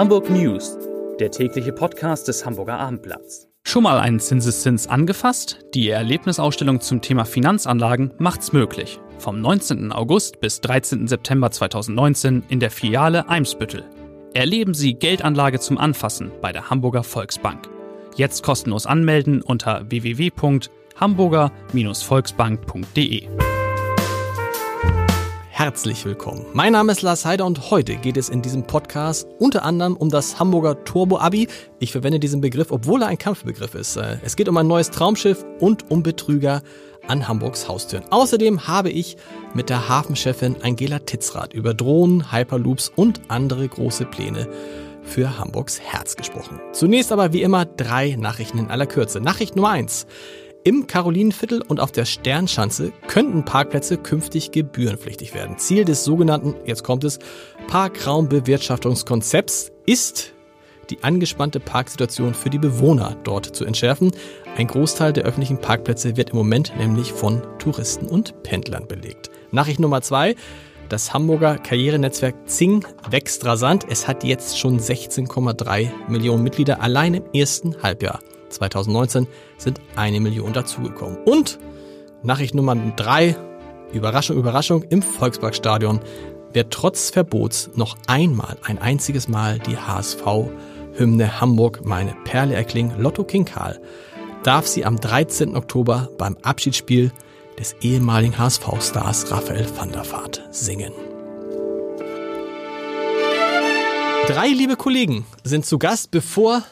Hamburg News, der tägliche Podcast des Hamburger Abendblatts. Schon mal einen Zinseszins angefasst? Die Erlebnisausstellung zum Thema Finanzanlagen macht's möglich. Vom 19. August bis 13. September 2019 in der Filiale Eimsbüttel. Erleben Sie Geldanlage zum Anfassen bei der Hamburger Volksbank. Jetzt kostenlos anmelden unter www.hamburger-volksbank.de. Herzlich willkommen. Mein Name ist Lars Heider und heute geht es in diesem Podcast unter anderem um das Hamburger Turbo-Abi. Ich verwende diesen Begriff, obwohl er ein Kampfbegriff ist. Äh, es geht um ein neues Traumschiff und um Betrüger an Hamburgs Haustüren. Außerdem habe ich mit der Hafenchefin Angela Titzrath über Drohnen, Hyperloops und andere große Pläne für Hamburgs Herz gesprochen. Zunächst aber wie immer drei Nachrichten in aller Kürze. Nachricht Nummer eins. Im Karolinenviertel und auf der Sternschanze könnten Parkplätze künftig gebührenpflichtig werden. Ziel des sogenannten, jetzt kommt es, Parkraumbewirtschaftungskonzepts ist, die angespannte Parksituation für die Bewohner dort zu entschärfen. Ein Großteil der öffentlichen Parkplätze wird im Moment nämlich von Touristen und Pendlern belegt. Nachricht Nummer zwei. Das Hamburger Karrierenetzwerk Zing wächst rasant. Es hat jetzt schon 16,3 Millionen Mitglieder allein im ersten Halbjahr. 2019 sind eine Million dazugekommen. Und Nachricht Nummer drei, Überraschung, Überraschung, im Volksparkstadion wird trotz Verbots noch einmal, ein einziges Mal die HSV-Hymne Hamburg meine Perle erklingen. Lotto King Karl darf sie am 13. Oktober beim Abschiedsspiel des ehemaligen HSV-Stars Raphael van der Vaart singen. Drei liebe Kollegen sind zu Gast, bevor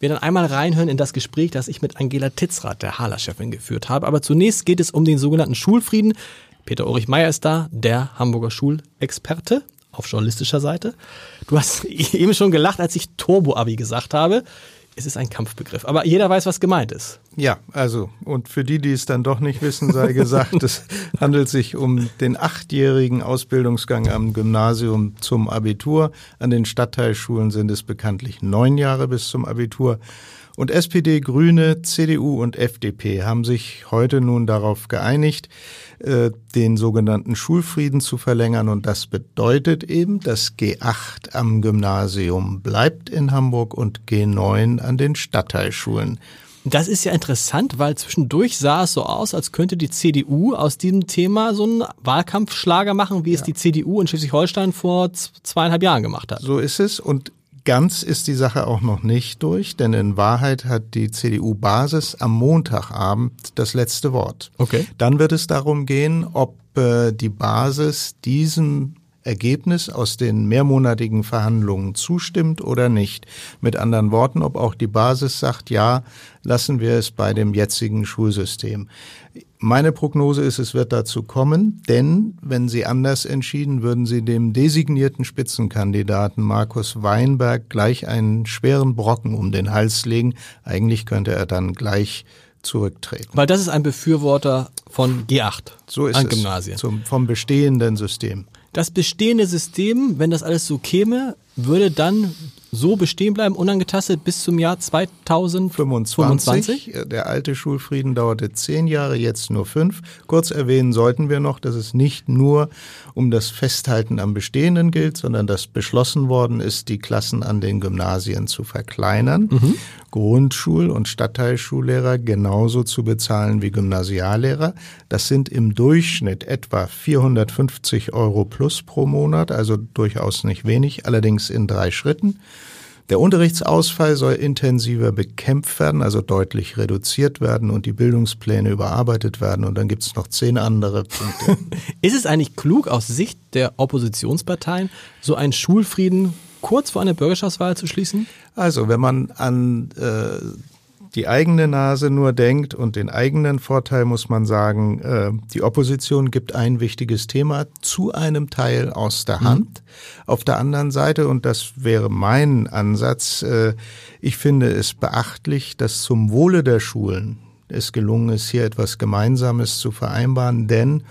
wir dann einmal reinhören in das Gespräch, das ich mit Angela Titzrath, der Hala-Chefin, geführt habe. Aber zunächst geht es um den sogenannten Schulfrieden. Peter Ulrich Meyer ist da, der Hamburger Schulexperte auf journalistischer Seite. Du hast eben schon gelacht, als ich Turbo-Abi gesagt habe es ist ein Kampfbegriff. Aber jeder weiß, was gemeint ist. Ja, also, und für die, die es dann doch nicht wissen, sei gesagt, es handelt sich um den achtjährigen Ausbildungsgang am Gymnasium zum Abitur. An den Stadtteilschulen sind es bekanntlich neun Jahre bis zum Abitur. Und SPD, Grüne, CDU und FDP haben sich heute nun darauf geeinigt, äh, den sogenannten Schulfrieden zu verlängern. Und das bedeutet eben, dass G8 am Gymnasium bleibt in Hamburg und G9 an den Stadtteilschulen. Das ist ja interessant, weil zwischendurch sah es so aus, als könnte die CDU aus diesem Thema so einen Wahlkampfschlager machen, wie ja. es die CDU in Schleswig-Holstein vor zweieinhalb Jahren gemacht hat. So ist es. Und Ganz ist die Sache auch noch nicht durch, denn in Wahrheit hat die CDU-Basis am Montagabend das letzte Wort. Okay. Dann wird es darum gehen, ob äh, die Basis diesem Ergebnis aus den mehrmonatigen Verhandlungen zustimmt oder nicht. Mit anderen Worten, ob auch die Basis sagt, ja, lassen wir es bei dem jetzigen Schulsystem. Meine Prognose ist, es wird dazu kommen, denn wenn Sie anders entschieden, würden Sie dem designierten Spitzenkandidaten Markus Weinberg gleich einen schweren Brocken um den Hals legen. Eigentlich könnte er dann gleich zurücktreten. Weil das ist ein Befürworter von G8 so ist an es, Gymnasien. Zum, vom bestehenden System. Das bestehende System, wenn das alles so käme, würde dann so bestehen bleiben, unangetastet bis zum Jahr 2025. Der alte Schulfrieden dauerte zehn Jahre, jetzt nur fünf. Kurz erwähnen sollten wir noch, dass es nicht nur um das Festhalten am Bestehenden gilt, sondern dass beschlossen worden ist, die Klassen an den Gymnasien zu verkleinern, mhm. Grundschul- und Stadtteilschullehrer genauso zu bezahlen wie Gymnasiallehrer. Das sind im Durchschnitt etwa 450 Euro plus pro Monat, also durchaus nicht wenig, allerdings in drei Schritten. Der Unterrichtsausfall soll intensiver bekämpft werden, also deutlich reduziert werden und die Bildungspläne überarbeitet werden. Und dann gibt es noch zehn andere Punkte. Ist es eigentlich klug aus Sicht der Oppositionsparteien, so einen Schulfrieden kurz vor einer Bürgerschaftswahl zu schließen? Also, wenn man an äh, die eigene Nase nur denkt und den eigenen Vorteil muss man sagen, äh, die Opposition gibt ein wichtiges Thema zu einem Teil aus der mhm. Hand. Mhm. Auf der anderen Seite, und das wäre mein Ansatz, äh, ich finde es beachtlich, dass zum Wohle der Schulen es gelungen ist, hier etwas Gemeinsames zu vereinbaren, denn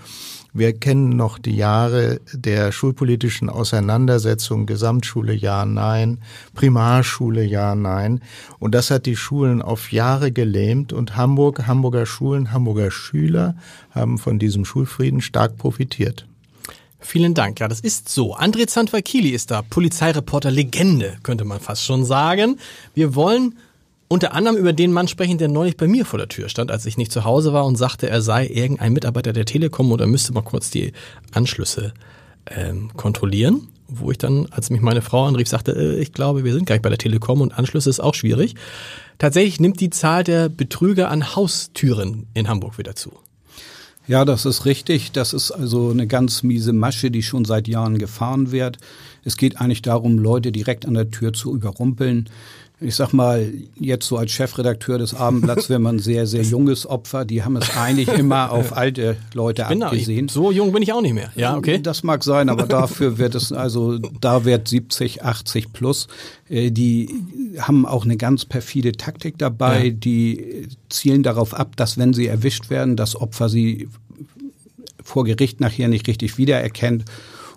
wir kennen noch die Jahre der schulpolitischen Auseinandersetzung, Gesamtschule ja, nein, Primarschule ja, nein. Und das hat die Schulen auf Jahre gelähmt und Hamburg, Hamburger Schulen, Hamburger Schüler haben von diesem Schulfrieden stark profitiert. Vielen Dank. Ja, das ist so. André Zanfakili ist da, Polizeireporter Legende, könnte man fast schon sagen. Wir wollen unter anderem über den Mann sprechen, der neulich bei mir vor der Tür stand, als ich nicht zu Hause war und sagte, er sei irgendein Mitarbeiter der Telekom oder müsste mal kurz die Anschlüsse ähm, kontrollieren. Wo ich dann, als mich meine Frau anrief, sagte, äh, ich glaube, wir sind gleich bei der Telekom und Anschlüsse ist auch schwierig. Tatsächlich nimmt die Zahl der Betrüger an Haustüren in Hamburg wieder zu. Ja, das ist richtig. Das ist also eine ganz miese Masche, die schon seit Jahren gefahren wird. Es geht eigentlich darum, Leute direkt an der Tür zu überrumpeln ich sag mal, jetzt so als Chefredakteur des Abendblatts wäre man sehr, sehr junges Opfer. Die haben es eigentlich immer auf alte Leute bin abgesehen. Da, so jung bin ich auch nicht mehr. Ja, okay. Das mag sein, aber dafür wird es, also da wird 70, 80 plus. Äh, die haben auch eine ganz perfide Taktik dabei. Ja. Die zielen darauf ab, dass wenn sie erwischt werden, das Opfer sie vor Gericht nachher nicht richtig wiedererkennt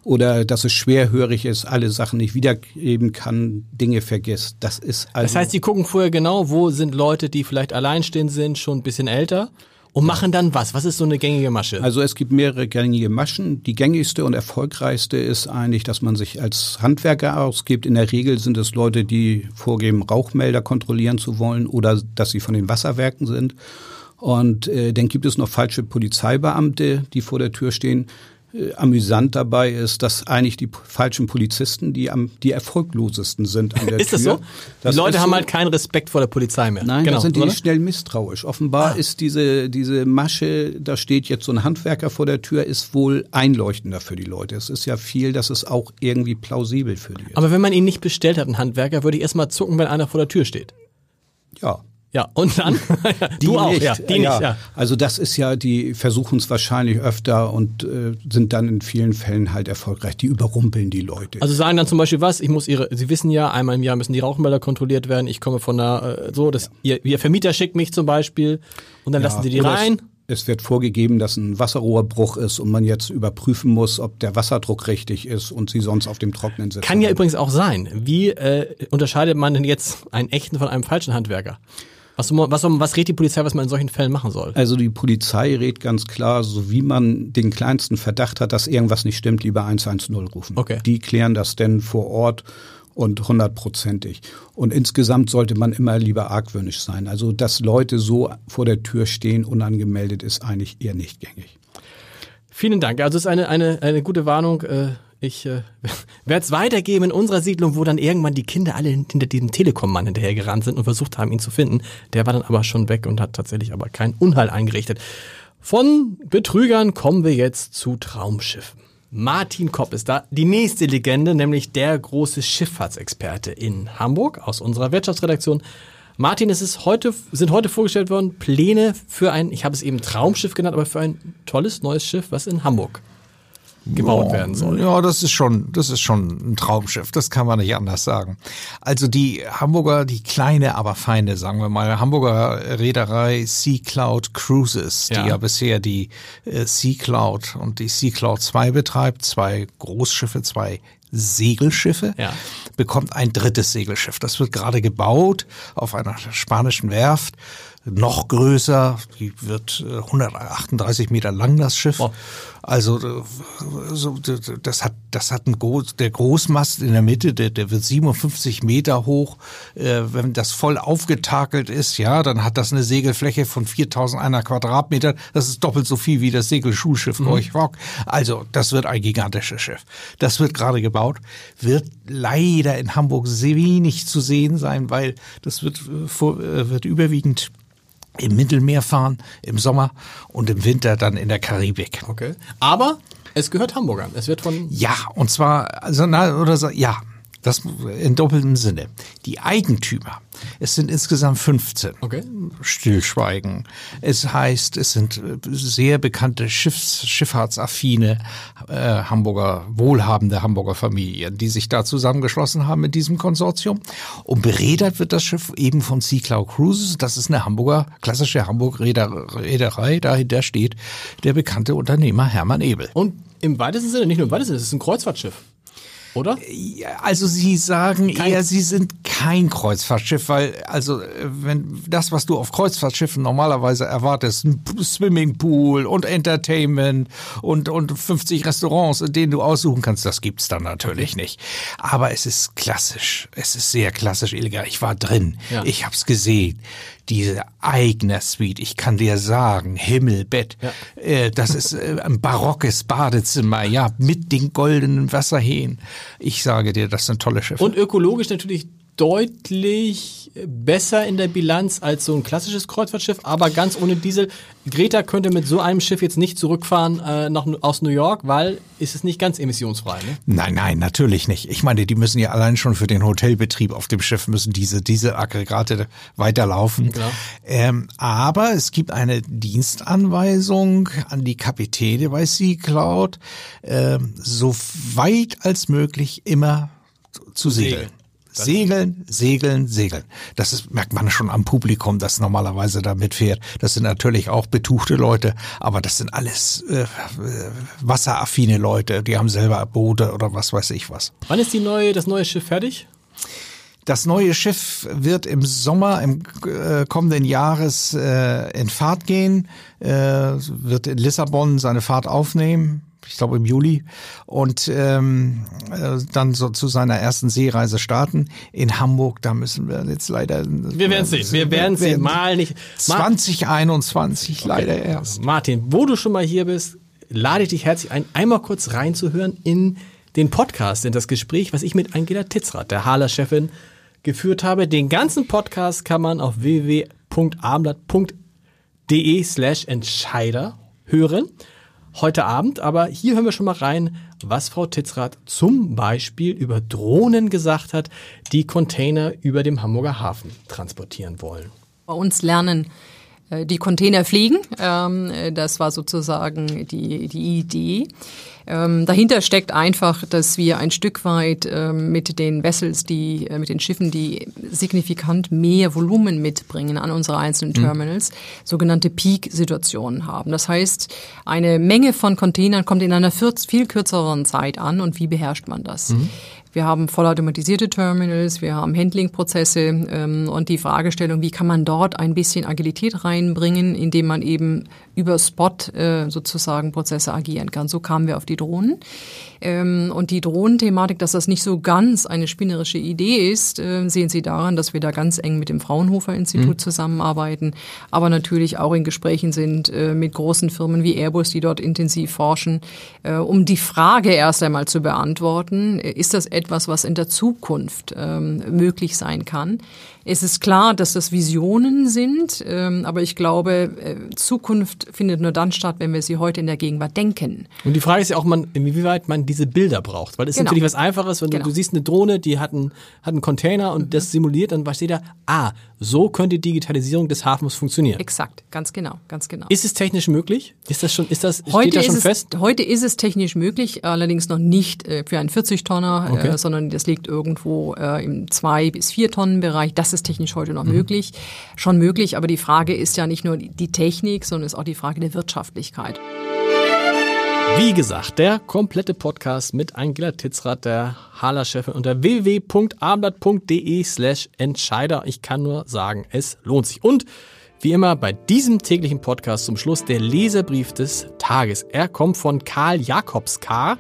oder dass es schwerhörig ist, alle Sachen nicht wiedergeben kann, Dinge vergisst. Das ist also Das heißt, Sie gucken vorher genau, wo sind Leute, die vielleicht alleinstehend sind, schon ein bisschen älter und machen dann was? Was ist so eine gängige Masche? Also es gibt mehrere gängige Maschen. Die gängigste und erfolgreichste ist eigentlich, dass man sich als Handwerker ausgibt. In der Regel sind es Leute, die vorgeben, Rauchmelder kontrollieren zu wollen oder dass sie von den Wasserwerken sind. Und äh, dann gibt es noch falsche Polizeibeamte, die vor der Tür stehen äh, amüsant dabei ist, dass eigentlich die falschen Polizisten die am die erfolglosesten sind an der ist Tür. Ist das so? Das die Leute haben so. halt keinen Respekt vor der Polizei mehr. Nein, genau, da sind die oder? schnell misstrauisch. Offenbar ah. ist diese diese Masche, da steht jetzt so ein Handwerker vor der Tür, ist wohl einleuchtender für die Leute. Es ist ja viel, dass es auch irgendwie plausibel für die ist. Aber wenn man ihn nicht bestellt hat, einen Handwerker, würde ich erstmal zucken, wenn einer vor der Tür steht. Ja, ja, und dann? die du auch, nicht. ja. Die ja. nicht, ja. Also das ist ja, die versuchen es wahrscheinlich öfter und äh, sind dann in vielen Fällen halt erfolgreich. Die überrumpeln die Leute. Also sagen dann zum Beispiel was, ich muss ihre, Sie wissen ja, einmal im Jahr müssen die Rauchmelder kontrolliert werden. Ich komme von der, äh, so, das, ihr, ihr Vermieter schickt mich zum Beispiel und dann ja, lassen Sie die rein. Es wird vorgegeben, dass ein Wasserrohrbruch ist und man jetzt überprüfen muss, ob der Wasserdruck richtig ist und sie sonst auf dem Trocknen sitzen. Kann ja übrigens auch sein. Wie äh, unterscheidet man denn jetzt einen echten von einem falschen Handwerker? Was, was, was rät die Polizei, was man in solchen Fällen machen soll? Also die Polizei rät ganz klar, so wie man den kleinsten Verdacht hat, dass irgendwas nicht stimmt, lieber 110 rufen. Okay. Die klären das denn vor Ort und hundertprozentig. Und insgesamt sollte man immer lieber argwöhnisch sein. Also dass Leute so vor der Tür stehen, unangemeldet, ist eigentlich eher nicht gängig. Vielen Dank. Also es ist eine, eine, eine gute Warnung. Äh ich äh, werde es weitergeben in unserer Siedlung, wo dann irgendwann die Kinder alle hinter diesem Telekom-Mann hinterhergerannt sind und versucht haben, ihn zu finden. Der war dann aber schon weg und hat tatsächlich aber keinen Unheil eingerichtet. Von Betrügern kommen wir jetzt zu Traumschiffen. Martin Kopp ist da, die nächste Legende, nämlich der große Schifffahrtsexperte in Hamburg aus unserer Wirtschaftsredaktion. Martin, es ist heute, sind heute vorgestellt worden Pläne für ein, ich habe es eben Traumschiff genannt, aber für ein tolles neues Schiff, was in Hamburg gebaut werden soll. Ja, das ist schon, das ist schon ein Traumschiff. Das kann man nicht anders sagen. Also die Hamburger, die kleine, aber feine, sagen wir mal, Hamburger Reederei Sea Cloud Cruises, ja. die ja bisher die äh, Sea Cloud und die Sea Cloud 2 betreibt, zwei Großschiffe, zwei Segelschiffe, ja. bekommt ein drittes Segelschiff. Das wird gerade gebaut auf einer spanischen Werft noch größer, die wird 138 äh, Meter lang, das Schiff. Oh. Also äh, das hat das hat ein Groß, der Großmast in der Mitte, der, der wird 57 Meter hoch. Äh, wenn das voll aufgetakelt ist, ja, dann hat das eine Segelfläche von 4.100 Quadratmeter. Das ist doppelt so viel wie das Segelschulschiff mhm. Rock. Also das wird ein gigantisches Schiff. Das wird gerade gebaut, wird leider in Hamburg sehr wenig zu sehen sein, weil das wird, äh, wird überwiegend im Mittelmeer fahren im Sommer und im Winter dann in der Karibik. Okay. Aber es gehört Hamburgern. Es wird von ja und zwar also na, oder so ja das in doppeltem Sinne. Die Eigentümer, es sind insgesamt 15. Okay. Stillschweigen. Es heißt, es sind sehr bekannte Schiffs, Schifffahrtsaffine äh, Hamburger, wohlhabende Hamburger Familien, die sich da zusammengeschlossen haben mit diesem Konsortium. Und beredert wird das Schiff eben von Sea Cloud Cruises. Das ist eine Hamburger, klassische Hamburg-Reederei. Dahinter steht der bekannte Unternehmer Hermann Ebel. Und im weitesten Sinne, nicht nur im weitesten Sinne, es ist ein Kreuzfahrtschiff. Oder? Ja, Also Sie sagen Kein- eher, Sie sind kein Kreuzfahrtschiff, weil also wenn das, was du auf Kreuzfahrtschiffen normalerweise erwartest, ein Swimmingpool und Entertainment und und 50 Restaurants, in denen du aussuchen kannst, das gibt's dann natürlich nicht. Aber es ist klassisch, es ist sehr klassisch elegant. Ich war drin, Ja. ich hab's gesehen. Diese eigene Suite, ich kann dir sagen, Himmel, Bett, äh, das ist äh, ein barockes Badezimmer, ja, mit den goldenen Wasserhähnen. Ich sage dir, das sind tolle Schiffe. Und ökologisch natürlich deutlich besser in der Bilanz als so ein klassisches Kreuzfahrtschiff, aber ganz ohne Diesel. Greta könnte mit so einem Schiff jetzt nicht zurückfahren äh, nach, aus New York, weil ist es nicht ganz emissionsfrei. Ne? Nein, nein, natürlich nicht. Ich meine, die müssen ja allein schon für den Hotelbetrieb auf dem Schiff müssen diese diese Aggregate weiterlaufen. Klar. Ähm, aber es gibt eine Dienstanweisung an die Kapitäne bei Sea Cloud, ähm, so weit als möglich immer zu segeln. Segeln, segeln, segeln. Das ist, merkt man schon am Publikum, das normalerweise da mitfährt. Das sind natürlich auch betuchte Leute, aber das sind alles äh, äh, wasseraffine Leute. Die haben selber Boote oder was weiß ich was. Wann ist die neue, das neue Schiff fertig? Das neue Schiff wird im Sommer im äh, kommenden Jahres äh, in Fahrt gehen, äh, wird in Lissabon seine Fahrt aufnehmen. Ich glaube im Juli und ähm, äh, dann so zu seiner ersten Seereise starten in Hamburg. Da müssen wir jetzt leider. Wir werden sehen. Wir werden sehen. Mal nicht. Mal 2021 leider erst. Martin, wo du schon mal hier bist, lade ich dich herzlich ein, einmal kurz reinzuhören in den Podcast, in das Gespräch, was ich mit Angela Titzrath, der Hala-Chefin, geführt habe. Den ganzen Podcast kann man auf www.abendblatt.de slash Entscheider hören. Heute Abend, aber hier hören wir schon mal rein, was Frau Titzrath zum Beispiel über Drohnen gesagt hat, die Container über dem Hamburger Hafen transportieren wollen. Bei uns lernen äh, die Container fliegen. Ähm, äh, das war sozusagen die, die Idee. Ähm, dahinter steckt einfach, dass wir ein Stück weit ähm, mit den Vessels, die, äh, mit den Schiffen, die signifikant mehr Volumen mitbringen an unsere einzelnen Terminals, sogenannte Peak-Situationen haben. Das heißt, eine Menge von Containern kommt in einer viel, kürzeren Zeit an und wie beherrscht man das? Wir haben vollautomatisierte Terminals, wir haben Handling-Prozesse ähm, und die Fragestellung, wie kann man dort ein bisschen Agilität reinbringen, indem man eben über Spot äh, sozusagen Prozesse agieren kann. So kamen wir auf die Drohnen. Ähm, und die Drohnenthematik, dass das nicht so ganz eine spinnerische Idee ist, äh, sehen Sie daran, dass wir da ganz eng mit dem Fraunhofer Institut zusammenarbeiten, aber natürlich auch in Gesprächen sind äh, mit großen Firmen wie Airbus, die dort intensiv forschen, äh, um die Frage erst einmal zu beantworten, äh, ist das etwas, was in der Zukunft ähm, möglich sein kann? Es ist klar, dass das Visionen sind, ähm, aber ich glaube, äh, Zukunft findet nur dann statt, wenn wir sie heute in der Gegenwart denken. Und die Frage ist ja auch, man, inwieweit man diese Bilder braucht. Weil es ist Genau. natürlich was Einfaches, wenn du, Genau. du siehst eine Drohne, die hat einen, hat einen Container und das simuliert, dann steht da, ah, so könnte die Digitalisierung des Hafens funktionieren. Exakt, ganz genau, ganz genau. Ist es technisch möglich? Ist das schon, ist das, steht Heute das schon ist, fest? es, heute ist es technisch möglich, allerdings noch nicht äh, für einen 40-Tonner, Okay. äh, sondern das liegt irgendwo äh, im 2 bis 4 Tonnen Bereich. Das ist technisch heute noch Mhm. möglich. Schon möglich, aber die Frage ist ja nicht nur die die Technik, sondern ist auch die Frage der Wirtschaftlichkeit. Wie gesagt, der komplette Podcast mit Angela Titzrath, der Hala-Chefin, unter www.abendblatt.de slash Entscheider. Ich kann nur sagen, es lohnt sich. Und wie immer bei diesem täglichen Podcast zum Schluss der Leserbrief des Tages. Er kommt von Karl Jakobs K.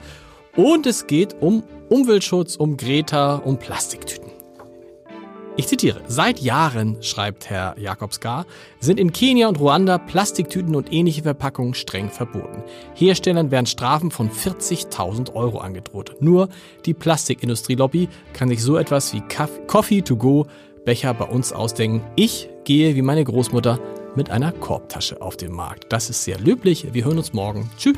Und es geht um Umweltschutz, um Greta, um Plastiktüten. Ich zitiere, seit Jahren, schreibt Herr Jakobs K., sind in Kenia und Ruanda Plastiktüten und ähnliche Verpackungen streng verboten. Herstellern werden Strafen von 40.000 Euro angedroht. Nur die Plastikindustrie-Lobby kann sich so etwas wie Coffee to go Becher bei uns ausdenken. Ich gehe wie meine Großmutter mit einer Korbtasche auf den Markt. Das ist sehr löblich. Wir hören uns morgen. Tschüss.